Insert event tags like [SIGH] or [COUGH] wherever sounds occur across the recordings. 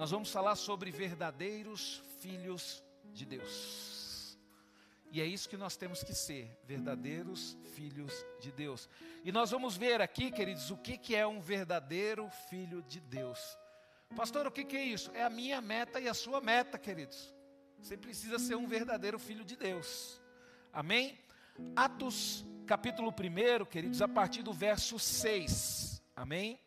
nós vamos falar sobre verdadeiros filhos de Deus. E é isso que nós temos que ser, verdadeiros filhos de Deus. E nós vamos ver aqui, queridos, o que, que é um verdadeiro filho de Deus. Pastor, o que, que é isso? É a minha meta e a sua meta, queridos. Você precisa ser um verdadeiro filho de Deus. Amém? Atos capítulo 1, queridos, a partir do verso 6. Amém?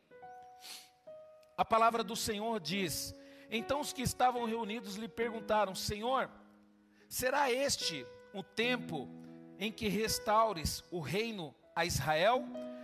A palavra do Senhor diz: Então os que estavam reunidos lhe perguntaram: Senhor, será este o tempo em que restaures o reino a Israel?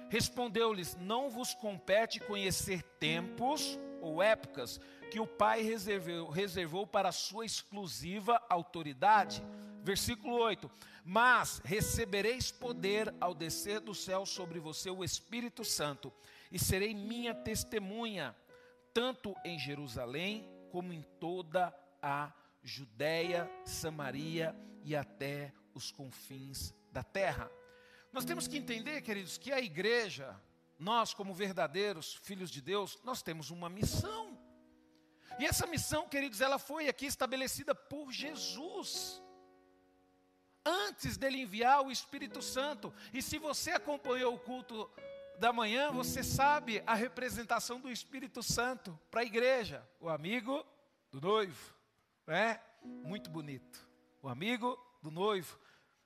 Respondeu-lhes: Não vos compete conhecer tempos ou épocas que o Pai reservou, reservou para a sua exclusiva autoridade. Versículo 8: Mas recebereis poder ao descer do céu sobre você o Espírito Santo, e serei minha testemunha, tanto em Jerusalém como em toda a Judéia, Samaria e até os confins da terra. Nós temos que entender, queridos, que a igreja, nós, como verdadeiros filhos de Deus, nós temos uma missão. E essa missão, queridos, ela foi aqui estabelecida por Jesus. Antes dele enviar o Espírito Santo. E se você acompanhou o culto da manhã, você sabe a representação do Espírito Santo para a igreja. O amigo do noivo. É muito bonito. O amigo do noivo.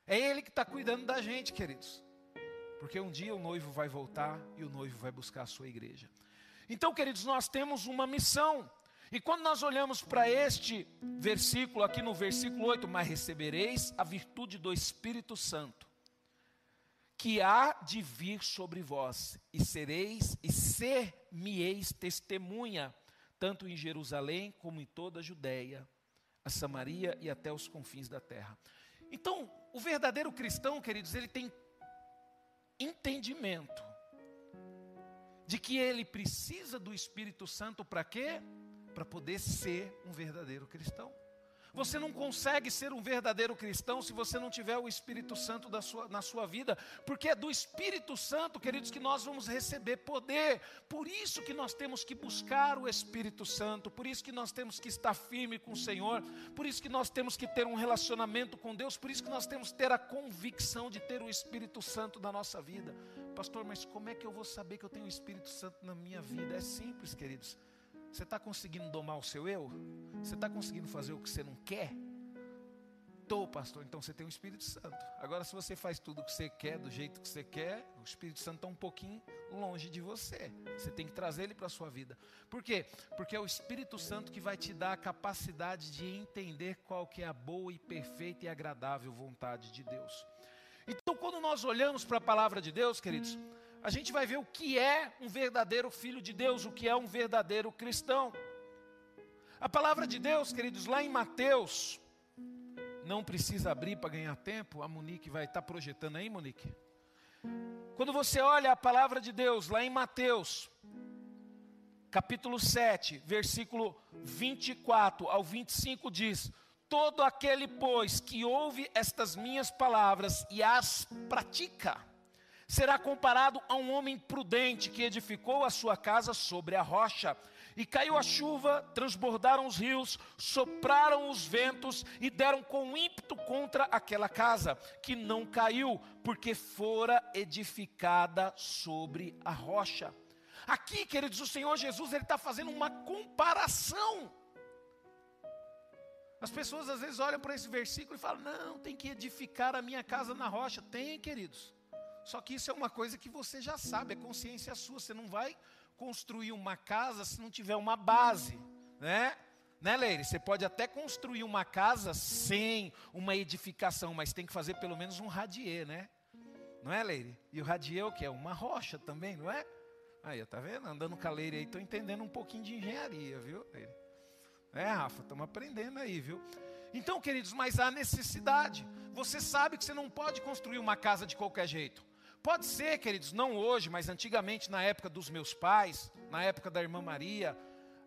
É ele que está cuidando da gente, queridos. Porque um dia o noivo vai voltar e o noivo vai buscar a sua igreja. Então, queridos, nós temos uma missão. E quando nós olhamos para este versículo, aqui no versículo 8, mas recebereis a virtude do Espírito Santo, que há de vir sobre vós, e sereis e ser-me-eis testemunha, tanto em Jerusalém como em toda a Judéia, a Samaria e até os confins da terra. Então, o verdadeiro cristão, queridos, ele tem entendimento de que ele precisa do Espírito Santo para quê? para poder ser um verdadeiro cristão. Você não consegue ser um verdadeiro cristão se você não tiver o Espírito Santo sua, na sua vida, porque é do Espírito Santo, queridos, que nós vamos receber poder. Por isso que nós temos que buscar o Espírito Santo, por isso que nós temos que estar firme com o Senhor, por isso que nós temos que ter um relacionamento com Deus, por isso que nós temos que ter a convicção de ter o Espírito Santo na nossa vida. Pastor, mas como é que eu vou saber que eu tenho o Espírito Santo na minha vida? É simples, queridos. Você está conseguindo domar o seu eu? Você está conseguindo fazer o que você não quer? Estou, pastor, então você tem o Espírito Santo. Agora, se você faz tudo o que você quer, do jeito que você quer, o Espírito Santo está um pouquinho longe de você. Você tem que trazer ele para a sua vida. Por quê? Porque é o Espírito Santo que vai te dar a capacidade de entender qual que é a boa e perfeita e agradável vontade de Deus. Então, quando nós olhamos para a palavra de Deus, queridos, a gente vai ver o que é um verdadeiro filho de Deus, o que é um verdadeiro cristão. A palavra de Deus, queridos, lá em Mateus, não precisa abrir para ganhar tempo, a Monique vai estar tá projetando aí, Monique. Quando você olha a palavra de Deus lá em Mateus, capítulo 7, versículo 24 ao 25 diz: Todo aquele, pois, que ouve estas minhas palavras e as pratica, será comparado a um homem prudente que edificou a sua casa sobre a rocha. E caiu a chuva, transbordaram os rios, sopraram os ventos e deram com ímpeto contra aquela casa, que não caiu, porque fora edificada sobre a rocha. Aqui, queridos, o Senhor Jesus ele está fazendo uma comparação. As pessoas às vezes olham para esse versículo e falam: Não, tem que edificar a minha casa na rocha. Tem, queridos. Só que isso é uma coisa que você já sabe, é consciência sua. Você não vai construir uma casa se não tiver uma base, né? Né, Leire? Você pode até construir uma casa sem uma edificação, mas tem que fazer pelo menos um radier, né? Não é, Leire? E o radier é o que? É uma rocha também, não é? Aí, tá vendo? Andando com a Leire aí, estou entendendo um pouquinho de engenharia, viu, Leire? É, Rafa, estamos aprendendo aí, viu? Então, queridos, mas há necessidade. Você sabe que você não pode construir uma casa de qualquer jeito. Pode ser, queridos, não hoje, mas antigamente, na época dos meus pais, na época da irmã Maria,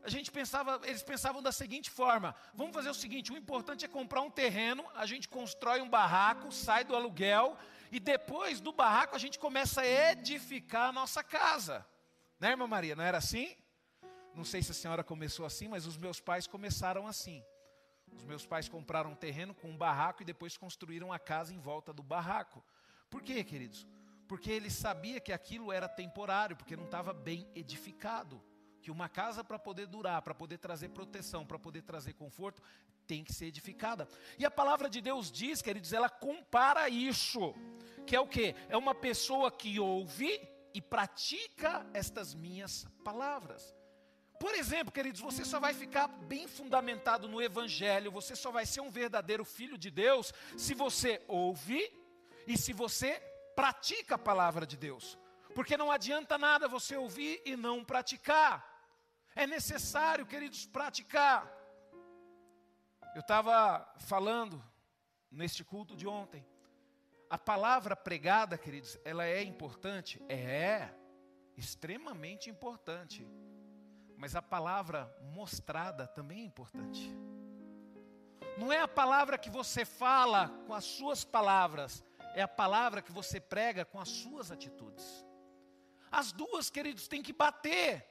a gente pensava, eles pensavam da seguinte forma: vamos fazer o seguinte, o importante é comprar um terreno, a gente constrói um barraco, sai do aluguel, e depois do barraco a gente começa a edificar a nossa casa. Né, irmã Maria? Não era assim? Não sei se a senhora começou assim, mas os meus pais começaram assim. Os meus pais compraram um terreno com um barraco e depois construíram a casa em volta do barraco. Por quê, queridos? Porque ele sabia que aquilo era temporário, porque não estava bem edificado. Que uma casa para poder durar, para poder trazer proteção, para poder trazer conforto, tem que ser edificada. E a palavra de Deus diz, queridos, ela compara isso, que é o que? É uma pessoa que ouve e pratica estas minhas palavras. Por exemplo, queridos, você só vai ficar bem fundamentado no Evangelho, você só vai ser um verdadeiro filho de Deus se você ouve e se você pratica a palavra de Deus. Porque não adianta nada você ouvir e não praticar. É necessário, queridos, praticar. Eu estava falando neste culto de ontem. A palavra pregada, queridos, ela é importante? É, extremamente importante. Mas a palavra mostrada também é importante. Não é a palavra que você fala com as suas palavras, é a palavra que você prega com as suas atitudes. As duas, queridos, têm que bater.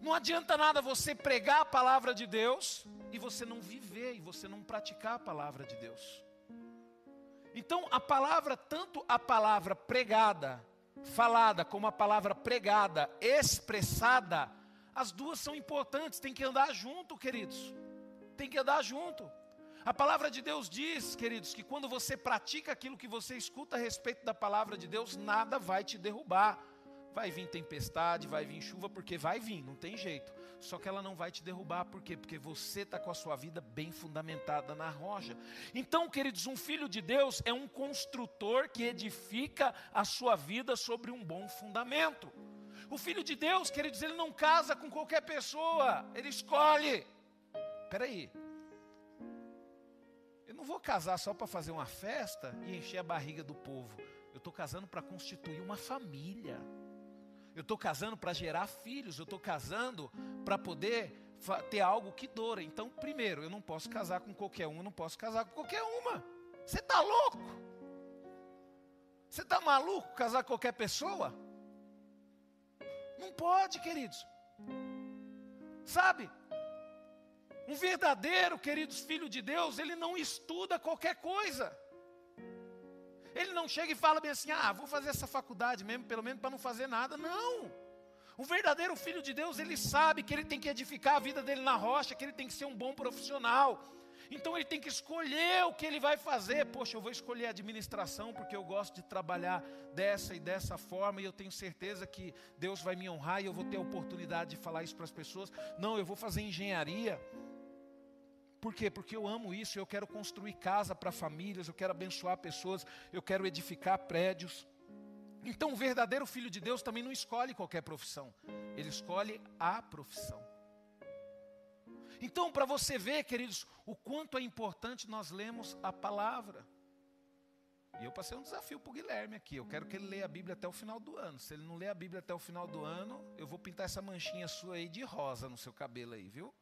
Não adianta nada você pregar a palavra de Deus e você não viver e você não praticar a palavra de Deus. Então, a palavra, tanto a palavra pregada, falada, como a palavra pregada, expressada, as duas são importantes, tem que andar junto, queridos. Tem que andar junto. A palavra de Deus diz, queridos, que quando você pratica aquilo que você escuta a respeito da palavra de Deus, nada vai te derrubar. Vai vir tempestade, vai vir chuva, porque vai vir, não tem jeito. Só que ela não vai te derrubar, por quê? Porque você está com a sua vida bem fundamentada na rocha. Então, queridos, um filho de Deus é um construtor que edifica a sua vida sobre um bom fundamento. O filho de Deus, queridos, ele não casa com qualquer pessoa, ele escolhe. Espera aí. Eu não vou casar só para fazer uma festa e encher a barriga do povo. Eu estou casando para constituir uma família. Eu estou casando para gerar filhos. Eu estou casando para poder ter algo que dura. Então, primeiro, eu não posso casar com qualquer um, eu não posso casar com qualquer uma. Você está louco? Você está maluco casar com qualquer pessoa? Não pode, queridos. Sabe? Um verdadeiro, queridos, filho de Deus, ele não estuda qualquer coisa. Ele não chega e fala bem assim: ah, vou fazer essa faculdade mesmo, pelo menos para não fazer nada. Não. Um verdadeiro filho de Deus, ele sabe que ele tem que edificar a vida dele na rocha, que ele tem que ser um bom profissional. Então ele tem que escolher o que ele vai fazer. Poxa, eu vou escolher administração porque eu gosto de trabalhar dessa e dessa forma e eu tenho certeza que Deus vai me honrar e eu vou ter a oportunidade de falar isso para as pessoas. Não, eu vou fazer engenharia. Por quê? Porque eu amo isso, eu quero construir casa para famílias, eu quero abençoar pessoas, eu quero edificar prédios. Então, o verdadeiro filho de Deus também não escolhe qualquer profissão, ele escolhe a profissão. Então, para você ver, queridos, o quanto é importante nós lemos a palavra. E eu passei um desafio para o Guilherme aqui. Eu quero que ele leia a Bíblia até o final do ano. Se ele não ler a Bíblia até o final do ano, eu vou pintar essa manchinha sua aí de rosa no seu cabelo aí, viu?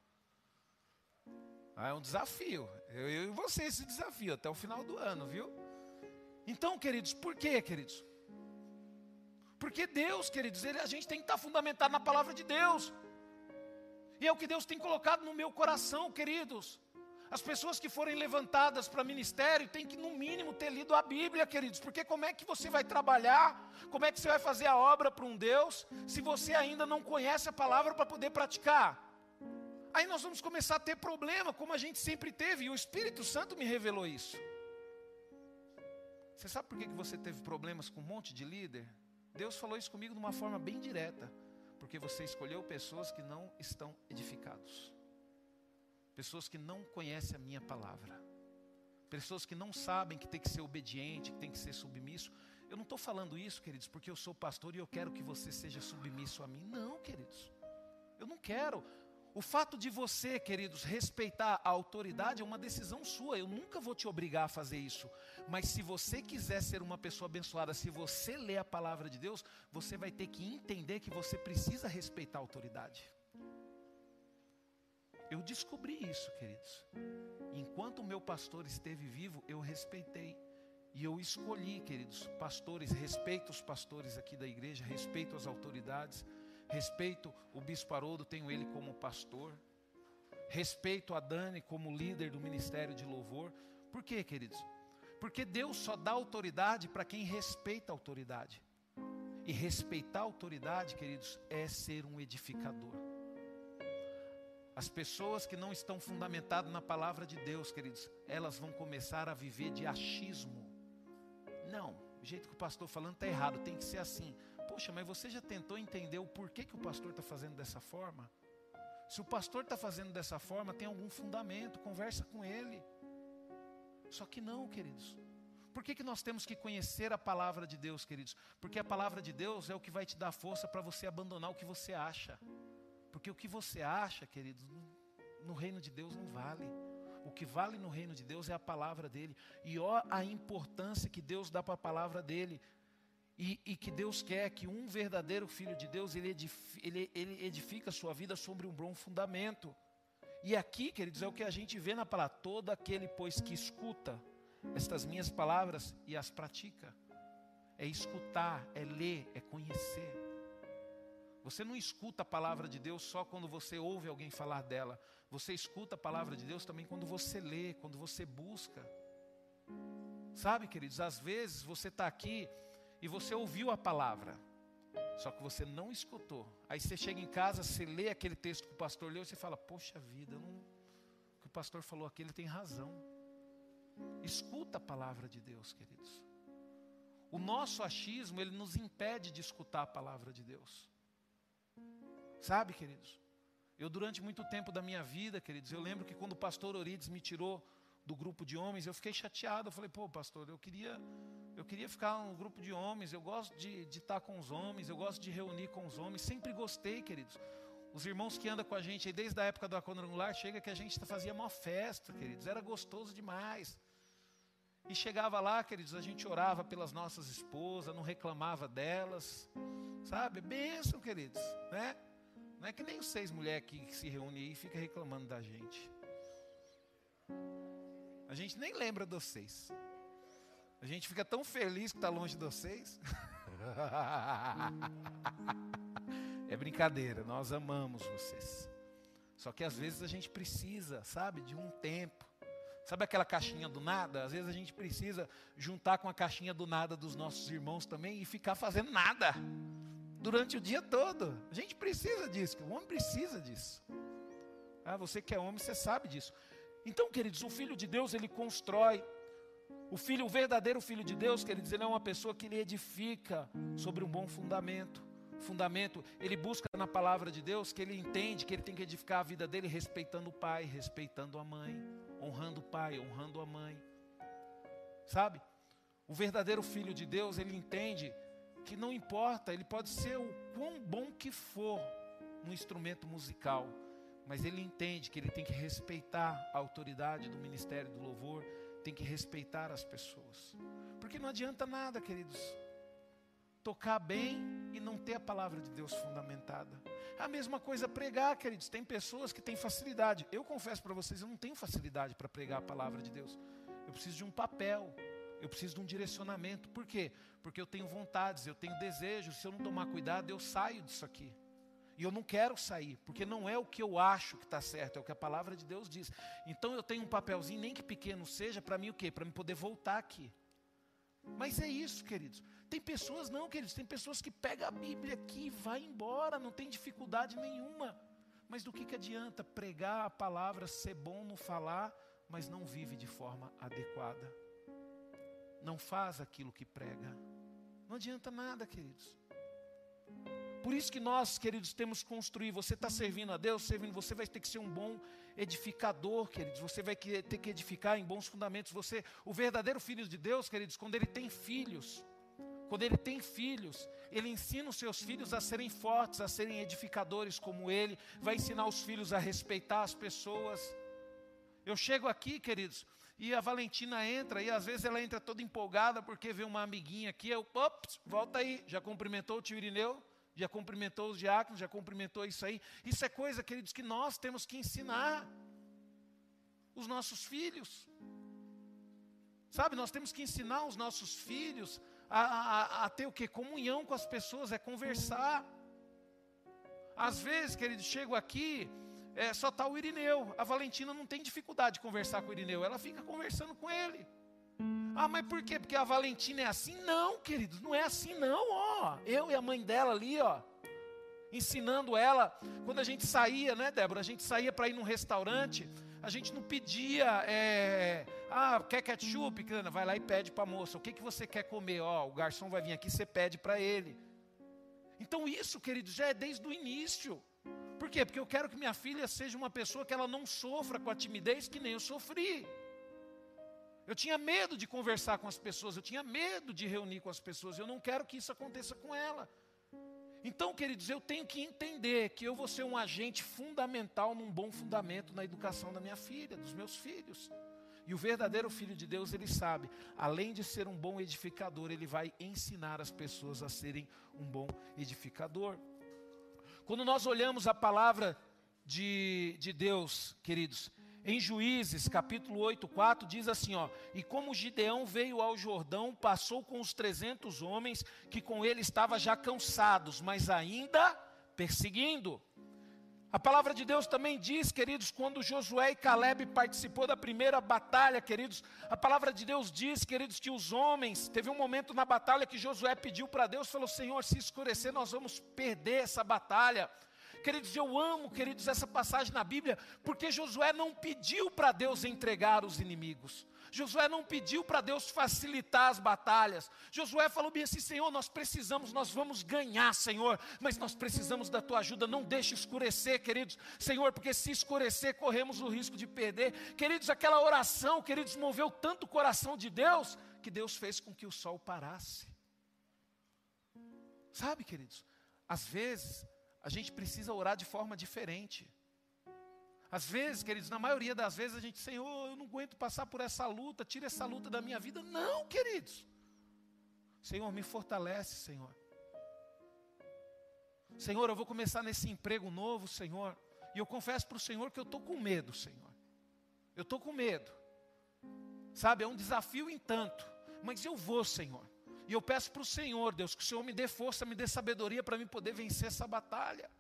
Ah, é um desafio. Eu, eu e você esse desafio até o final do ano, viu? Então, queridos, por quê, queridos? Porque Deus, queridos, ele, a gente tem que estar fundamentado na palavra de Deus. E é o que Deus tem colocado no meu coração, queridos. As pessoas que forem levantadas para ministério têm que, no mínimo, ter lido a Bíblia, queridos, porque como é que você vai trabalhar, como é que você vai fazer a obra para um Deus, se você ainda não conhece a palavra para poder praticar? Aí nós vamos começar a ter problema, como a gente sempre teve, e o Espírito Santo me revelou isso. Você sabe por que você teve problemas com um monte de líder? Deus falou isso comigo de uma forma bem direta. Porque você escolheu pessoas que não estão edificados. Pessoas que não conhecem a minha palavra. Pessoas que não sabem que tem que ser obediente, que tem que ser submisso. Eu não estou falando isso, queridos, porque eu sou pastor e eu quero que você seja submisso a mim. Não, queridos. Eu não quero. O fato de você, queridos, respeitar a autoridade é uma decisão sua. Eu nunca vou te obrigar a fazer isso. Mas se você quiser ser uma pessoa abençoada, se você ler a palavra de Deus, você vai ter que entender que você precisa respeitar a autoridade. Eu descobri isso, queridos. Enquanto o meu pastor esteve vivo, eu respeitei. E eu escolhi, queridos, pastores, respeito os pastores aqui da igreja, respeito as autoridades Respeito o bispo Haroldo, tenho ele como pastor. Respeito a Dani como líder do ministério de louvor. Por quê, queridos? Porque Deus só dá autoridade para quem respeita a autoridade. E respeitar a autoridade, queridos, é ser um edificador. As pessoas que não estão fundamentadas na palavra de Deus, queridos, elas vão começar a viver de achismo. Não, o jeito que o pastor falando está errado, tem que ser assim. Poxa, mas você já tentou entender o porquê que o pastor está fazendo dessa forma? Se o pastor está fazendo dessa forma, tem algum fundamento, conversa com ele. Só que não, queridos. Por que, que nós temos que conhecer a palavra de Deus, queridos? Porque a palavra de Deus é o que vai te dar força para você abandonar o que você acha. Porque o que você acha, queridos, no reino de Deus não vale. O que vale no reino de Deus é a palavra dele. E ó a importância que Deus dá para a palavra dele. E, e, que Deus quer que um verdadeiro filho de Deus, ele ele, ele edifica a sua vida sobre um bom fundamento. E aqui, queridos, é o que a gente vê na palavra: todo aquele, pois, que escuta estas minhas palavras e as pratica. É escutar, é ler, é conhecer. Você não escuta a palavra de Deus só quando você ouve alguém falar dela. Você escuta a palavra de Deus também quando você lê, quando você busca. Sabe, queridos, às vezes você está aqui e você ouviu a palavra, só que você não escutou. Aí você chega em casa, você lê aquele texto que o pastor leu e você fala: Poxa vida, não... o que o pastor falou aqui, ele tem razão. Escuta a palavra de Deus, queridos. O nosso achismo, ele nos impede de escutar a palavra de Deus. Sabe, queridos? Eu, durante muito tempo da minha vida, queridos, eu lembro que quando o pastor Orides me tirou do grupo de homens, eu fiquei chateado. Eu falei, pô, pastor, eu queria, eu queria ficar no grupo de homens, eu gosto de, de estar com os homens, eu gosto de reunir com os homens, sempre gostei, queridos. Os irmãos que andam com a gente aí desde a época do quadrangular, chega que a gente fazia uma festa, queridos, era gostoso demais. E chegava lá, queridos, a gente orava pelas nossas esposas, não reclamava delas, sabe? Bênção, queridos, né? Não é que nem os seis mulheres que, se reúnem aí e fica reclamando da gente. A gente nem lembra de vocês. A gente fica tão feliz que está longe de vocês. [LAUGHS] É brincadeira, nós amamos vocês. Só que às vezes a gente precisa, sabe, de um tempo. Sabe aquela caixinha do nada? Às vezes a gente precisa juntar com a caixinha do nada dos nossos irmãos também e ficar fazendo nada durante o dia todo. A gente precisa disso, o homem precisa disso. Ah, você que é homem, você sabe disso. Então, queridos, o filho de Deus, ele constrói. O filho, o verdadeiro filho de Deus, queridos, ele é uma pessoa que ele edifica sobre um bom fundamento fundamento, ele busca na palavra de Deus que ele entende que ele tem que edificar a vida dele respeitando o pai, respeitando a mãe, honrando o pai, honrando a mãe. Sabe? O verdadeiro filho de Deus, ele entende que não importa, ele pode ser o quão bom que for no instrumento musical, mas ele entende que ele tem que respeitar a autoridade do ministério do louvor, tem que respeitar as pessoas. Porque não adianta nada, queridos, tocar bem e não ter a palavra de Deus fundamentada. A mesma coisa pregar, queridos. Tem pessoas que têm facilidade. Eu confesso para vocês, eu não tenho facilidade para pregar a palavra de Deus. Eu preciso de um papel. Eu preciso de um direcionamento. Por quê? Porque eu tenho vontades, eu tenho desejos. Se eu não tomar cuidado, eu saio disso aqui. E eu não quero sair, porque não é o que eu acho que está certo, é o que a palavra de Deus diz. Então eu tenho um papelzinho, nem que pequeno seja, para mim o quê? Para me poder voltar aqui. Mas é isso, queridos. Tem pessoas, não, queridos, tem pessoas que pegam a Bíblia aqui e vai embora, não tem dificuldade nenhuma. Mas do que, que adianta pregar a palavra, ser bom no falar, mas não vive de forma adequada? Não faz aquilo que prega. Não adianta nada, queridos. Isso que nós, queridos, temos que construir. Você está servindo a Deus, servindo, você vai ter que ser um bom edificador, queridos. Você vai ter que edificar em bons fundamentos. Você, o verdadeiro filho de Deus, queridos, quando ele tem filhos, quando ele tem filhos, ele ensina os seus filhos a serem fortes, a serem edificadores como ele, vai ensinar os filhos a respeitar as pessoas. Eu chego aqui, queridos, e a Valentina entra, e às vezes ela entra toda empolgada porque vê uma amiguinha aqui, eu, ops, volta aí, já cumprimentou o tio Irineu? Já cumprimentou os diáconos, já cumprimentou isso aí. Isso é coisa, queridos, que nós temos que ensinar os nossos filhos. Sabe, nós temos que ensinar os nossos filhos a, a, a ter o que? Comunhão com as pessoas, é conversar. Às vezes, querido, chego aqui, é, só está o Irineu. A Valentina não tem dificuldade de conversar com o Irineu, ela fica conversando com ele. Ah, mas por quê? Porque a Valentina é assim? Não, queridos, não é assim não, ó. Eu e a mãe dela ali, ó, ensinando ela. Quando a gente saía, né, Débora? A gente saía para ir num restaurante, a gente não pedia, é, ah, quer ketchup? Vai lá e pede para a moça. O que, que você quer comer? Ó, o garçom vai vir aqui, você pede para ele. Então isso, queridos, já é desde o início. Por quê? Porque eu quero que minha filha seja uma pessoa que ela não sofra com a timidez que nem eu sofri. Eu tinha medo de conversar com as pessoas, eu tinha medo de reunir com as pessoas, eu não quero que isso aconteça com ela. Então, queridos, eu tenho que entender que eu vou ser um agente fundamental num bom fundamento na educação da minha filha, dos meus filhos. E o verdadeiro filho de Deus, ele sabe, além de ser um bom edificador, ele vai ensinar as pessoas a serem um bom edificador. Quando nós olhamos a palavra de, de Deus, queridos, em Juízes, capítulo 8, 4, diz assim: ó, E como Gideão veio ao Jordão, passou com os trezentos homens que com ele estavam já cansados, mas ainda perseguindo. A palavra de Deus também diz, queridos, quando Josué e Caleb participou da primeira batalha, queridos, a palavra de Deus diz, queridos, que os homens, teve um momento na batalha que Josué pediu para Deus, falou: Senhor, se escurecer, nós vamos perder essa batalha. Queridos, eu amo, queridos, essa passagem na Bíblia, porque Josué não pediu para Deus entregar os inimigos. Josué não pediu para Deus facilitar as batalhas. Josué falou bem assim: Senhor, nós precisamos, nós vamos ganhar, Senhor, mas nós precisamos da tua ajuda. Não deixe escurecer, queridos, Senhor, porque se escurecer, corremos o risco de perder. Queridos, aquela oração, queridos, moveu tanto o coração de Deus, que Deus fez com que o sol parasse. Sabe, queridos, às vezes a gente precisa orar de forma diferente. Às vezes, queridos, na maioria das vezes a gente, Senhor, eu não aguento passar por essa luta, tira essa luta da minha vida. Não, queridos. Senhor, me fortalece, Senhor. Senhor, eu vou começar nesse emprego novo, Senhor. E eu confesso para o Senhor que eu estou com medo, Senhor. Eu estou com medo. Sabe, é um desafio em tanto. Mas eu vou, Senhor. E eu peço para o Senhor, Deus, que o Senhor me dê força, me dê sabedoria para mim poder vencer essa batalha.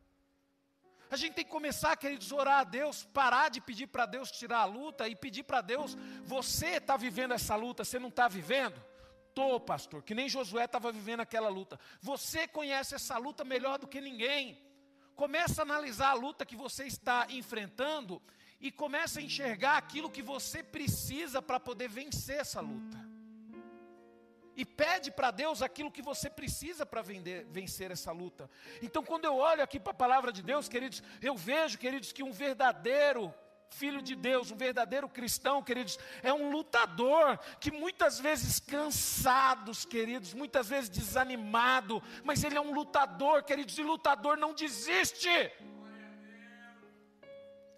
A gente tem que começar, queridos, orar a Deus, parar de pedir para Deus tirar a luta e pedir para Deus, você está vivendo essa luta, você não está vivendo? Estou, pastor, que nem Josué estava vivendo aquela luta. Você conhece essa luta melhor do que ninguém. Começa a analisar a luta que você está enfrentando e começa a enxergar aquilo que você precisa para poder vencer essa luta e pede para Deus aquilo que você precisa para vencer essa luta. Então, quando eu olho aqui para a palavra de Deus, queridos, eu vejo, queridos, que um verdadeiro filho de Deus, um verdadeiro cristão, queridos, é um lutador que muitas vezes cansados, queridos, muitas vezes desanimado, mas ele é um lutador, queridos, e lutador não desiste.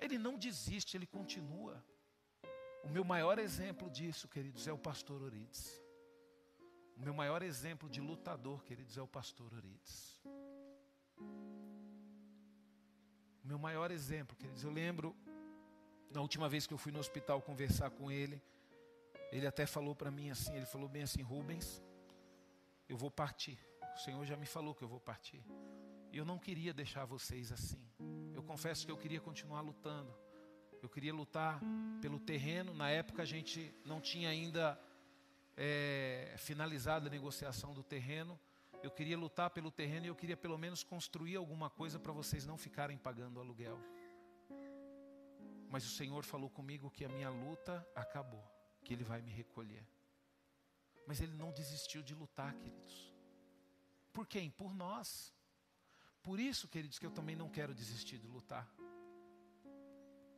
Ele não desiste, ele continua. O meu maior exemplo disso, queridos, é o pastor Orides. O meu maior exemplo de lutador, queridos, é o pastor Orides. O meu maior exemplo, queridos, eu lembro, na última vez que eu fui no hospital conversar com ele, ele até falou para mim assim, ele falou bem assim, Rubens, eu vou partir. O Senhor já me falou que eu vou partir. E eu não queria deixar vocês assim. Eu confesso que eu queria continuar lutando. Eu queria lutar pelo terreno. Na época a gente não tinha ainda é, finalizada a negociação do terreno, eu queria lutar pelo terreno e eu queria pelo menos construir alguma coisa para vocês não ficarem pagando aluguel. Mas o Senhor falou comigo que a minha luta acabou, que Ele vai me recolher. Mas Ele não desistiu de lutar, queridos. Por quem? Por nós. Por isso, queridos, que eu também não quero desistir de lutar.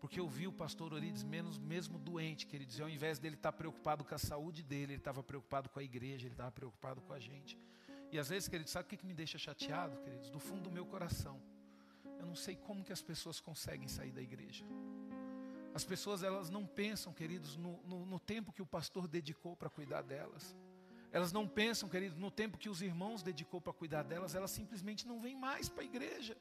Porque eu vi o pastor Orides menos, mesmo doente, queridos, e ao invés dele estar preocupado com a saúde dele, ele estava preocupado com a igreja, ele estava preocupado com a gente. E às vezes, queridos, sabe o que, que me deixa chateado, queridos? Do fundo do meu coração. Eu não sei como que as pessoas conseguem sair da igreja. As pessoas, elas não pensam, queridos, no, no, no tempo que o pastor dedicou para cuidar delas. Elas não pensam, queridos, no tempo que os irmãos dedicou para cuidar delas, elas simplesmente não vêm mais para a igreja.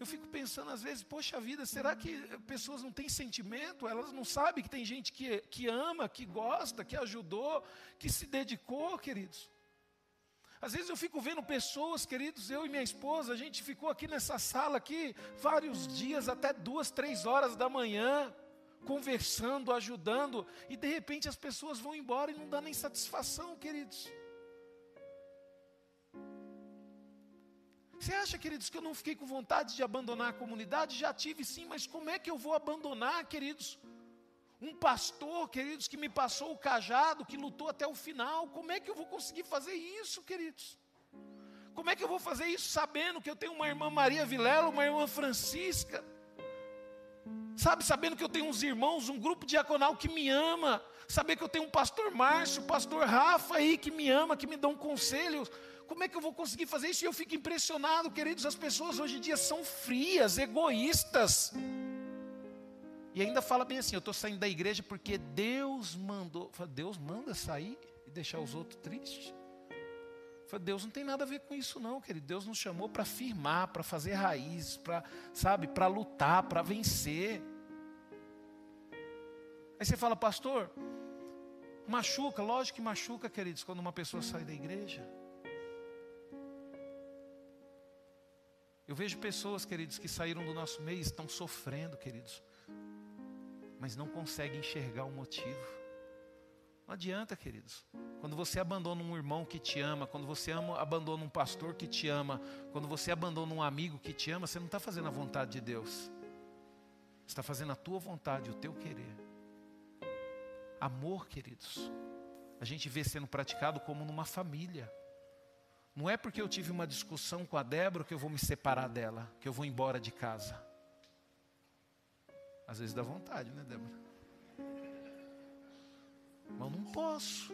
Eu fico pensando às vezes, poxa vida, será que pessoas não têm sentimento? Elas não sabem que tem gente que, que ama, que gosta, que ajudou, que se dedicou, queridos. Às vezes eu fico vendo pessoas, queridos, eu e minha esposa, a gente ficou aqui nessa sala aqui vários dias, até duas, três horas da manhã, conversando, ajudando, e de repente as pessoas vão embora e não dá nem satisfação, queridos. Você acha, queridos, que eu não fiquei com vontade de abandonar a comunidade? Já tive sim, mas como é que eu vou abandonar, queridos? Um pastor, queridos, que me passou o cajado, que lutou até o final, como é que eu vou conseguir fazer isso, queridos? Como é que eu vou fazer isso sabendo que eu tenho uma irmã Maria Vilela, uma irmã Francisca? Sabe, sabendo que eu tenho uns irmãos, um grupo diaconal que me ama, saber que eu tenho um pastor Márcio, pastor Rafa aí que me ama, que me dão conselhos. Como é que eu vou conseguir fazer isso? E eu fico impressionado, queridos, as pessoas hoje em dia são frias, egoístas. E ainda fala bem assim: eu estou saindo da igreja porque Deus mandou. Deus manda sair e deixar os outros tristes? Deus não tem nada a ver com isso, não, querido. Deus nos chamou para firmar, para fazer raízes, para, sabe, para lutar, para vencer. Aí você fala, pastor, machuca, lógico que machuca, queridos, quando uma pessoa sai da igreja. Eu vejo pessoas, queridos, que saíram do nosso meio e estão sofrendo, queridos, mas não conseguem enxergar o motivo. Não adianta, queridos. Quando você abandona um irmão que te ama, quando você ama, abandona um pastor que te ama, quando você abandona um amigo que te ama, você não está fazendo a vontade de Deus. Você está fazendo a tua vontade, o teu querer. Amor, queridos, a gente vê sendo praticado como numa família. Não é porque eu tive uma discussão com a Débora que eu vou me separar dela, que eu vou embora de casa. Às vezes dá vontade, né, Débora? Mas não posso.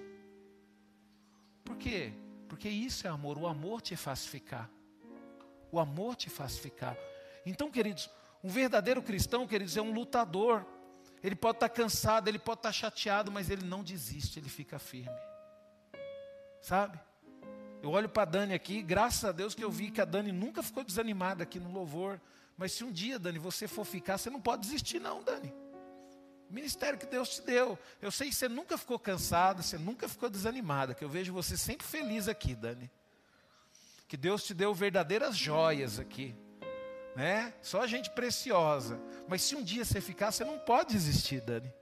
Por quê? Porque isso é amor. O amor te faz ficar. O amor te faz ficar. Então, queridos, um verdadeiro cristão, queridos, é um lutador. Ele pode estar cansado, ele pode estar chateado, mas ele não desiste, ele fica firme. Sabe? Eu olho para a Dani aqui, graças a Deus que eu vi que a Dani nunca ficou desanimada aqui no louvor. Mas se um dia, Dani, você for ficar, você não pode desistir, não, Dani. Ministério que Deus te deu. Eu sei que você nunca ficou cansada, você nunca ficou desanimada, que eu vejo você sempre feliz aqui, Dani. Que Deus te deu verdadeiras joias aqui. Né? Só gente preciosa. Mas se um dia você ficar, você não pode desistir, Dani.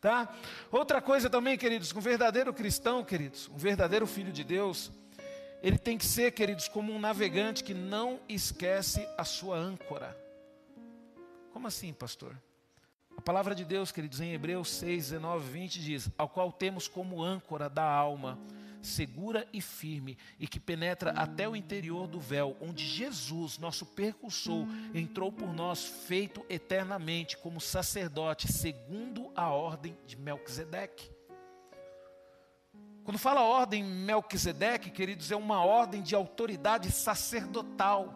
Tá? Outra coisa também, queridos, um verdadeiro cristão, queridos, um verdadeiro filho de Deus, ele tem que ser, queridos, como um navegante que não esquece a sua âncora. Como assim, pastor? A palavra de Deus, queridos, em Hebreus 6, 19, 20 diz: Ao qual temos como âncora da alma, segura e firme, e que penetra até o interior do véu, onde Jesus, nosso percursor, entrou por nós, feito eternamente como sacerdote, segundo a ordem de Melquisedeque. Quando fala ordem Melquisedeque, queridos, é uma ordem de autoridade sacerdotal.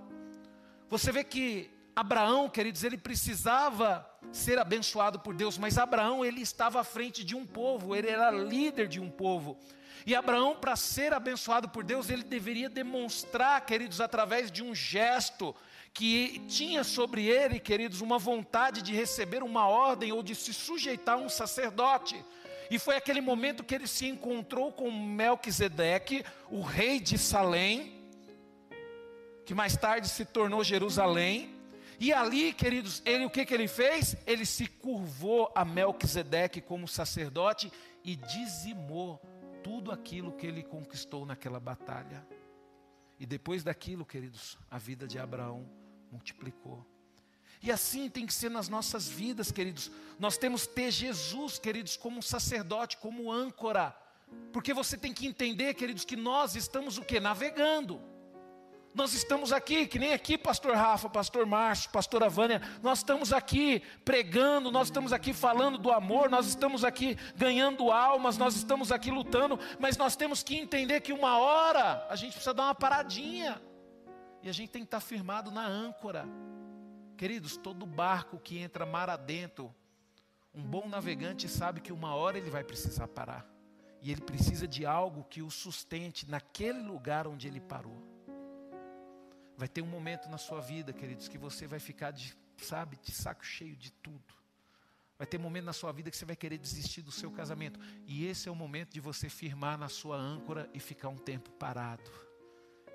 Você vê que Abraão, queridos, ele precisava ser abençoado por Deus, mas Abraão, ele estava à frente de um povo, ele era líder de um povo. E Abraão, para ser abençoado por Deus, ele deveria demonstrar, queridos, através de um gesto, que tinha sobre ele, queridos, uma vontade de receber uma ordem ou de se sujeitar a um sacerdote. E foi aquele momento que ele se encontrou com Melquisedeque, o rei de Salém, que mais tarde se tornou Jerusalém. E ali, queridos, ele o que, que ele fez? Ele se curvou a Melquisedeque como sacerdote e dizimou tudo aquilo que ele conquistou naquela batalha. E depois daquilo, queridos, a vida de Abraão multiplicou. E assim tem que ser nas nossas vidas, queridos. Nós temos que ter Jesus, queridos, como sacerdote, como âncora. Porque você tem que entender, queridos, que nós estamos o que? Navegando. Nós estamos aqui, que nem aqui, pastor Rafa, pastor Márcio, pastora Vânia, nós estamos aqui pregando, nós estamos aqui falando do amor, nós estamos aqui ganhando almas, nós estamos aqui lutando, mas nós temos que entender que uma hora a gente precisa dar uma paradinha. E a gente tem que estar firmado na âncora. Queridos, todo barco que entra mar adentro, um bom navegante sabe que uma hora ele vai precisar parar. E ele precisa de algo que o sustente naquele lugar onde ele parou. Vai ter um momento na sua vida, queridos, que você vai ficar de, sabe, de saco cheio de tudo. Vai ter um momento na sua vida que você vai querer desistir do seu casamento. E esse é o momento de você firmar na sua âncora e ficar um tempo parado.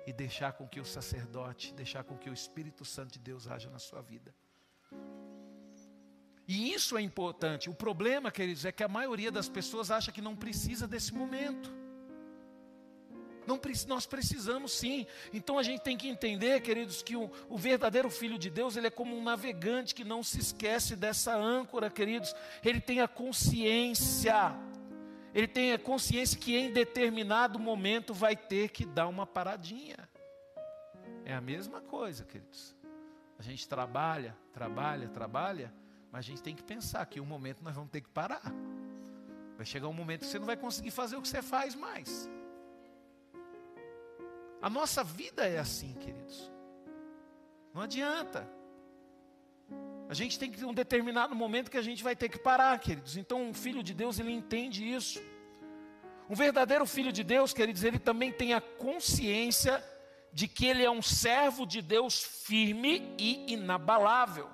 E deixar com que o sacerdote, deixar com que o Espírito Santo de Deus haja na sua vida. E isso é importante. O problema, queridos, é que a maioria das pessoas acha que não precisa desse momento. Não, nós precisamos sim. Então a gente tem que entender, queridos, que o, o, verdadeiro Filho de Deus, ele é como um navegante que não se esquece dessa âncora, queridos. Ele tem a consciência, ele tem a consciência que em determinado momento vai ter que dar uma paradinha. É a mesma coisa, queridos. A gente trabalha, trabalha, trabalha, mas a gente tem que pensar que um momento nós vamos ter que parar. Vai chegar um momento que você não vai conseguir fazer o que você faz mais. A nossa vida é assim, queridos. Não adianta. A gente tem que um determinado momento que a gente vai ter que parar, queridos. Então, um filho de Deus, ele entende isso. Um verdadeiro filho de Deus, queridos, ele também tem a consciência de que ele é um servo de Deus firme e inabalável.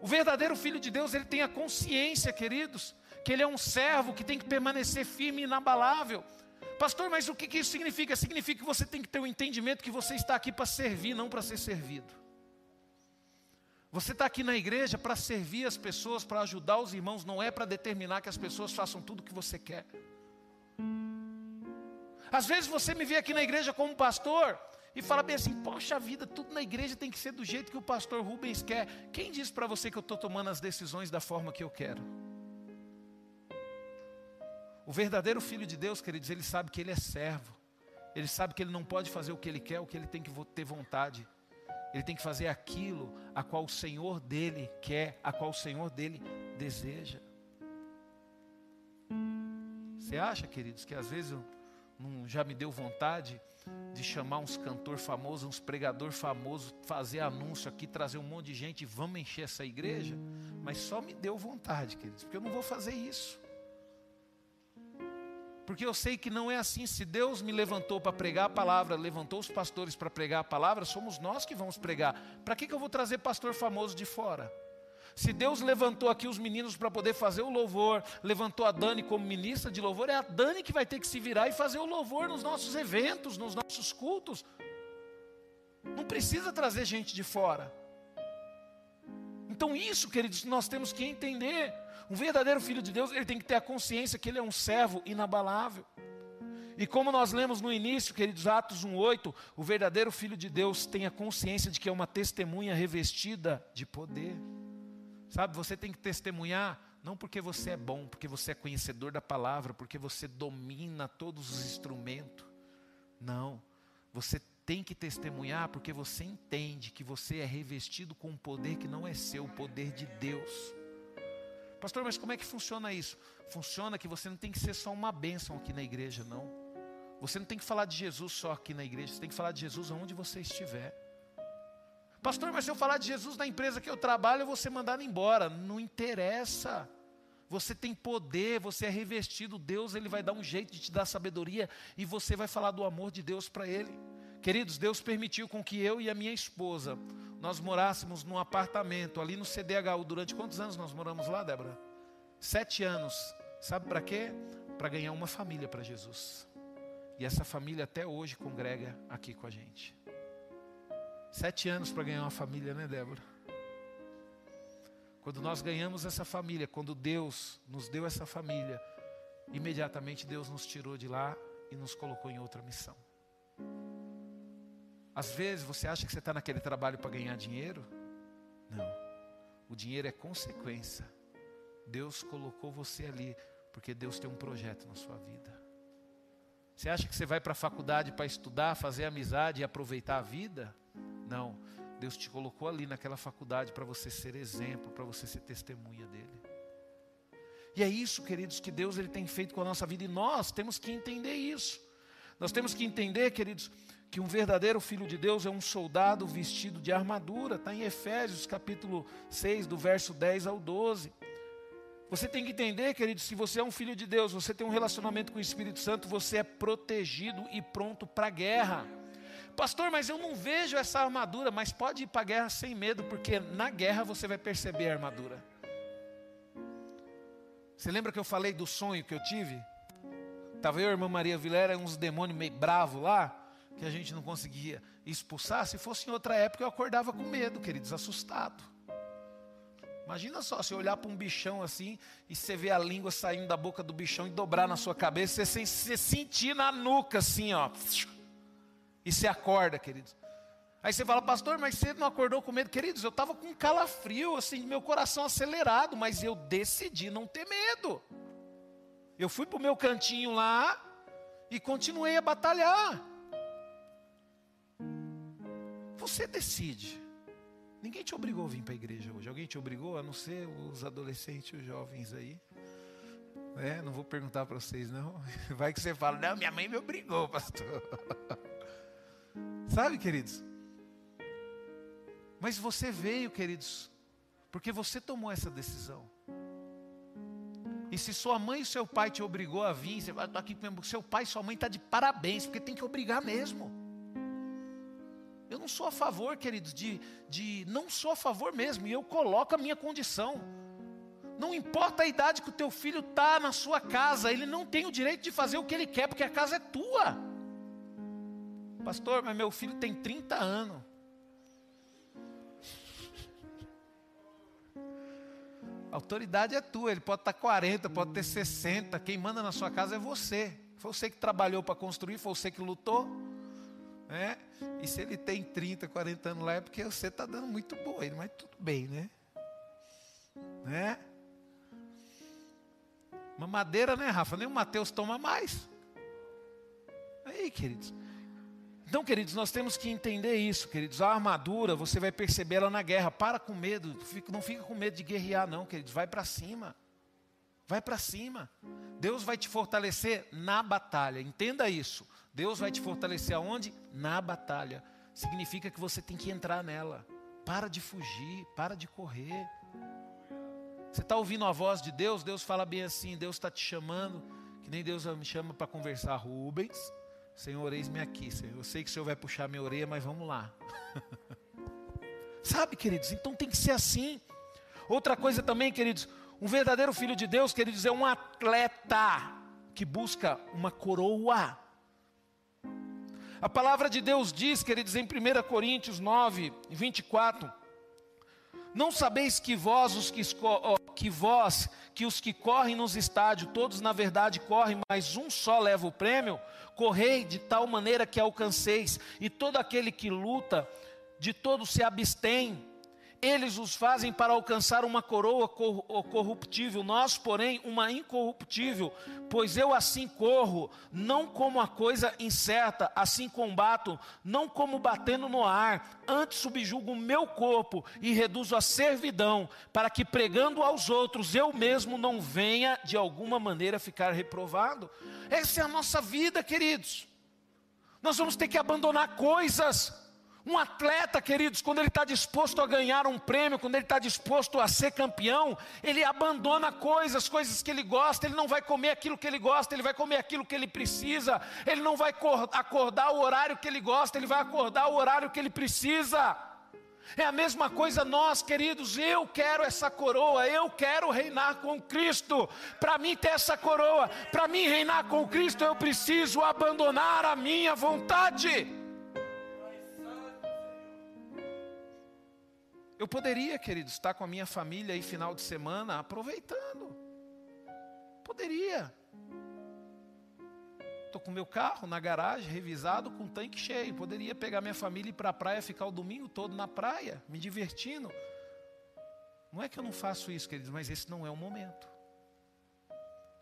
O verdadeiro filho de Deus, ele tem a consciência, queridos, que ele é um servo que tem que permanecer firme e inabalável. Pastor, mas o que, que isso significa? Significa que você tem que ter o um entendimento que você está aqui para servir, não para ser servido. Você está aqui na igreja para servir as pessoas, para ajudar os irmãos, não é para determinar que as pessoas façam tudo o que você quer. Às vezes você me vê aqui na igreja como pastor e fala bem assim: Poxa vida, tudo na igreja tem que ser do jeito que o pastor Rubens quer. Quem disse para você que eu estou tomando as decisões da forma que eu quero? O verdadeiro filho de Deus, queridos, ele sabe que ele é servo. Ele sabe que ele não pode fazer o que ele quer, o que ele tem que ter vontade. Ele tem que fazer aquilo a qual o Senhor dele quer, a qual o Senhor dele deseja. Você acha, queridos, que às vezes eu, não, já me deu vontade de chamar uns cantor famosos, uns pregador famosos, fazer anúncio aqui, trazer um monte de gente, vamos encher essa igreja? Mas só me deu vontade, queridos, porque eu não vou fazer isso. Porque eu sei que não é assim. Se Deus me levantou para pregar a palavra, levantou os pastores para pregar a palavra, somos nós que vamos pregar. Para que, que eu vou trazer pastor famoso de fora? Se Deus levantou aqui os meninos para poder fazer o louvor, levantou a Dani como ministra de louvor, é a Dani que vai ter que se virar e fazer o louvor nos nossos eventos, nos nossos cultos. Não precisa trazer gente de fora. Então, isso, queridos, nós temos que entender. Um verdadeiro filho de Deus, ele tem que ter a consciência que ele é um servo inabalável. E como nós lemos no início, queridos, Atos 1:8, o verdadeiro filho de Deus tem a consciência de que é uma testemunha revestida de poder. Sabe, você tem que testemunhar não porque você é bom, porque você é conhecedor da palavra, porque você domina todos os instrumentos. Não. Você tem que testemunhar porque você entende que você é revestido com um poder que não é seu, o poder de Deus. Pastor, mas como é que funciona isso? Funciona que você não tem que ser só uma bênção aqui na igreja, não. Você não tem que falar de Jesus só aqui na igreja, você tem que falar de Jesus onde você estiver. Pastor, mas se eu falar de Jesus na empresa que eu trabalho, eu vou ser mandado embora. Não interessa. Você tem poder, você é revestido, Deus ele vai dar um jeito de te dar sabedoria e você vai falar do amor de Deus para ele. Queridos, Deus permitiu com que eu e a minha esposa nós morássemos num apartamento ali no CDHU. Durante quantos anos nós moramos lá, Débora? Sete anos. Sabe para quê? Para ganhar uma família para Jesus. E essa família até hoje congrega aqui com a gente. Sete anos para ganhar uma família, né, Débora? Quando nós ganhamos essa família, quando Deus nos deu essa família, imediatamente Deus nos tirou de lá e nos colocou em outra missão. Às vezes você acha que você está naquele trabalho para ganhar dinheiro? Não. O dinheiro é consequência. Deus colocou você ali porque Deus tem um projeto na sua vida. Você acha que você vai para a faculdade para estudar, fazer amizade e aproveitar a vida? Não. Deus te colocou ali naquela faculdade para você ser exemplo, para você ser testemunha dele. E é isso, queridos, que Deus ele tem feito com a nossa vida e nós temos que entender isso. Nós temos que entender, queridos, que um verdadeiro filho de Deus é um soldado vestido de armadura, está em Efésios capítulo 6, do verso 10 ao 12. Você tem que entender, querido, se você é um filho de Deus, você tem um relacionamento com o Espírito Santo, você é protegido e pronto para a guerra. Pastor, mas eu não vejo essa armadura, mas pode ir para a guerra sem medo, porque na guerra você vai perceber a armadura. Você lembra que eu falei do sonho que eu tive? Estava eu e a irmã Maria Vilera, uns demônios meio bravos lá. Que a gente não conseguia expulsar. Se fosse em outra época, eu acordava com medo, queridos, assustado. Imagina só, você olhar para um bichão assim e você ver a língua saindo da boca do bichão e dobrar na sua cabeça, você, você sentir na nuca assim, ó. E você acorda, queridos. Aí você fala, pastor, mas você não acordou com medo? Queridos, eu estava com um calafrio, assim, meu coração acelerado, mas eu decidi não ter medo. Eu fui para o meu cantinho lá e continuei a batalhar. Você decide. Ninguém te obrigou a vir para a igreja hoje. Alguém te obrigou, a não ser os adolescentes, os jovens aí. É, não vou perguntar para vocês, não. [LAUGHS] Vai que você fala, não, minha mãe me obrigou, pastor. [LAUGHS] Sabe, queridos? Mas você veio, queridos, porque você tomou essa decisão. E se sua mãe e seu pai te obrigou a vir, você vai estar aqui seu pai e sua mãe está de parabéns, porque tem que obrigar mesmo. Eu não sou a favor, queridos, de, de. Não sou a favor mesmo, e eu coloco a minha condição. Não importa a idade que o teu filho está na sua casa, ele não tem o direito de fazer o que ele quer, porque a casa é tua. Pastor, mas meu filho tem 30 anos. A autoridade é tua, ele pode estar 40, pode ter 60. Quem manda na sua casa é você. Foi você que trabalhou para construir, foi você que lutou. Né? E se ele tem 30, 40 anos lá, é porque você está dando muito boa ele, mas tudo bem, né? Né? Uma madeira, né, Rafa? Nem o Mateus toma mais. Aí, queridos. Então, queridos, nós temos que entender isso, queridos. A armadura, você vai perceber ela na guerra. Para com medo, não fica com medo de guerrear, não, queridos. Vai para cima. Vai para cima. Deus vai te fortalecer na batalha. Entenda isso. Deus vai te fortalecer aonde? Na batalha. Significa que você tem que entrar nela. Para de fugir, para de correr. Você está ouvindo a voz de Deus? Deus fala bem assim: Deus está te chamando, que nem Deus me chama para conversar. Rubens, Senhor, eis-me aqui. Senhor. Eu sei que o Senhor vai puxar minha orelha, mas vamos lá. [LAUGHS] Sabe, queridos? Então tem que ser assim. Outra coisa também, queridos, um verdadeiro filho de Deus, queridos, é um atleta que busca uma coroa. A palavra de Deus diz, queridos, em 1 Coríntios 9, 24: Não sabeis que vós, os que, que vós, que os que correm nos estádios, todos na verdade correm, mas um só leva o prêmio? Correi de tal maneira que alcanceis, e todo aquele que luta, de todo se abstém. Eles os fazem para alcançar uma coroa corruptível, nós, porém, uma incorruptível. Pois eu assim corro, não como a coisa incerta, assim combato, não como batendo no ar, antes subjugo o meu corpo e reduzo a servidão, para que pregando aos outros eu mesmo não venha de alguma maneira ficar reprovado. Essa é a nossa vida, queridos. Nós vamos ter que abandonar coisas um atleta, queridos, quando ele está disposto a ganhar um prêmio, quando ele está disposto a ser campeão, ele abandona coisas, coisas que ele gosta, ele não vai comer aquilo que ele gosta, ele vai comer aquilo que ele precisa, ele não vai acordar o horário que ele gosta, ele vai acordar o horário que ele precisa. É a mesma coisa nós, queridos, eu quero essa coroa, eu quero reinar com Cristo. Para mim ter essa coroa, para mim reinar com Cristo, eu preciso abandonar a minha vontade. Eu poderia, querido, estar com a minha família aí final de semana aproveitando. Poderia. Estou com meu carro na garagem, revisado, com tanque cheio. Poderia pegar minha família e ir para a praia, ficar o domingo todo na praia, me divertindo. Não é que eu não faço isso, queridos, mas esse não é o momento.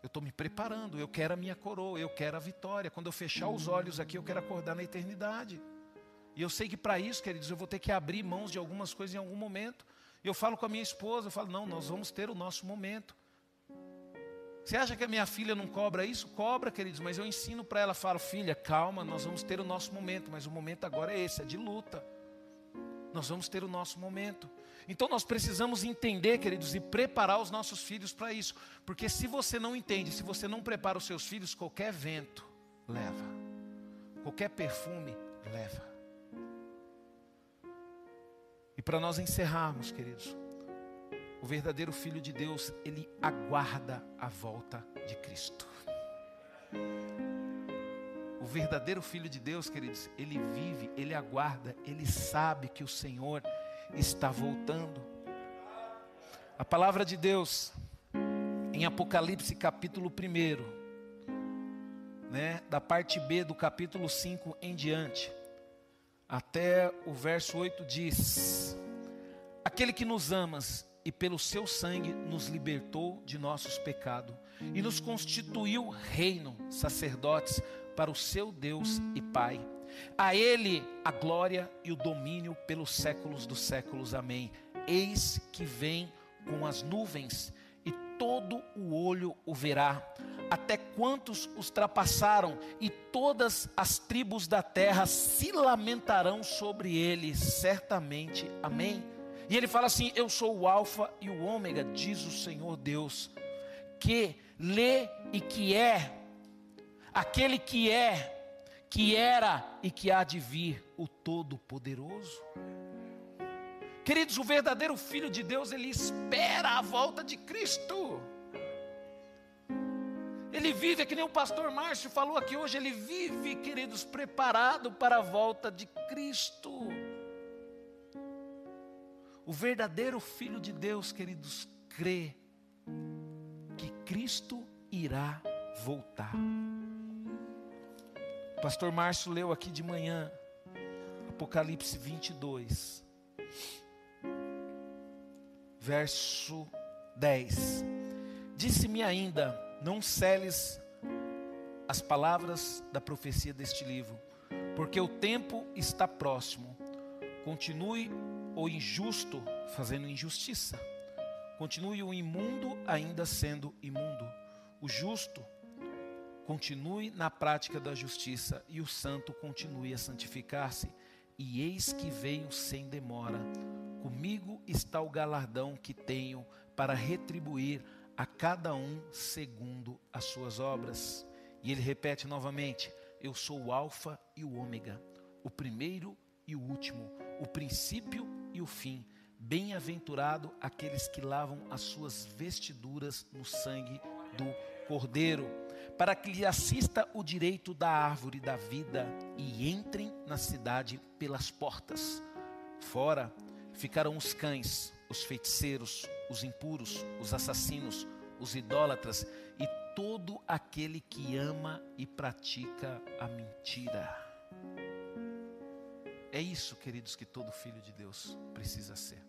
Eu estou me preparando, eu quero a minha coroa, eu quero a vitória. Quando eu fechar os olhos aqui, eu quero acordar na eternidade. E eu sei que para isso, queridos, eu vou ter que abrir mãos de algumas coisas em algum momento. Eu falo com a minha esposa, eu falo, não, nós vamos ter o nosso momento. Você acha que a minha filha não cobra isso? Cobra, queridos, mas eu ensino para ela, falo, filha, calma, nós vamos ter o nosso momento, mas o momento agora é esse, é de luta. Nós vamos ter o nosso momento. Então nós precisamos entender, queridos, e preparar os nossos filhos para isso. Porque se você não entende, se você não prepara os seus filhos, qualquer vento leva, qualquer perfume leva. E para nós encerrarmos, queridos, o verdadeiro Filho de Deus, ele aguarda a volta de Cristo. O verdadeiro filho de Deus, queridos, ele vive, ele aguarda, ele sabe que o Senhor está voltando. A palavra de Deus, em Apocalipse capítulo 1, né, da parte B do capítulo 5 em diante, até o verso 8 diz: Aquele que nos amas e pelo seu sangue nos libertou de nossos pecados e nos constituiu reino, sacerdotes para o seu Deus e Pai. A Ele a glória e o domínio pelos séculos dos séculos. Amém. Eis que vem com as nuvens e todo o olho o verá, até quantos os trapassaram, e todas as tribos da terra se lamentarão sobre ele, certamente. Amém. E ele fala assim: Eu sou o Alfa e o Ômega, diz o Senhor Deus, que lê e que é aquele que é, que era e que há de vir, o Todo-Poderoso. Queridos, o verdadeiro Filho de Deus, ele espera a volta de Cristo. Ele vive, é que nem o pastor Márcio falou aqui hoje, ele vive, queridos, preparado para a volta de Cristo. O verdadeiro Filho de Deus, queridos, crê que Cristo irá voltar. O pastor Márcio leu aqui de manhã, Apocalipse 22, verso 10. Disse-me ainda: Não celes as palavras da profecia deste livro, porque o tempo está próximo. Continue o injusto fazendo injustiça, continue o imundo ainda sendo imundo, o justo continue na prática da justiça e o santo continue a santificar-se. E eis que veio sem demora. Comigo está o galardão que tenho para retribuir a cada um segundo as suas obras. E ele repete novamente: Eu sou o Alfa e o Ômega, o primeiro e o último, o princípio e o fim. Bem-aventurado aqueles que lavam as suas vestiduras no sangue do Cordeiro para que lhe assista o direito da árvore da vida e entrem na cidade pelas portas. Fora ficarão os cães, os feiticeiros, os impuros, os assassinos, os idólatras e todo aquele que ama e pratica a mentira. É isso, queridos, que todo filho de Deus precisa ser.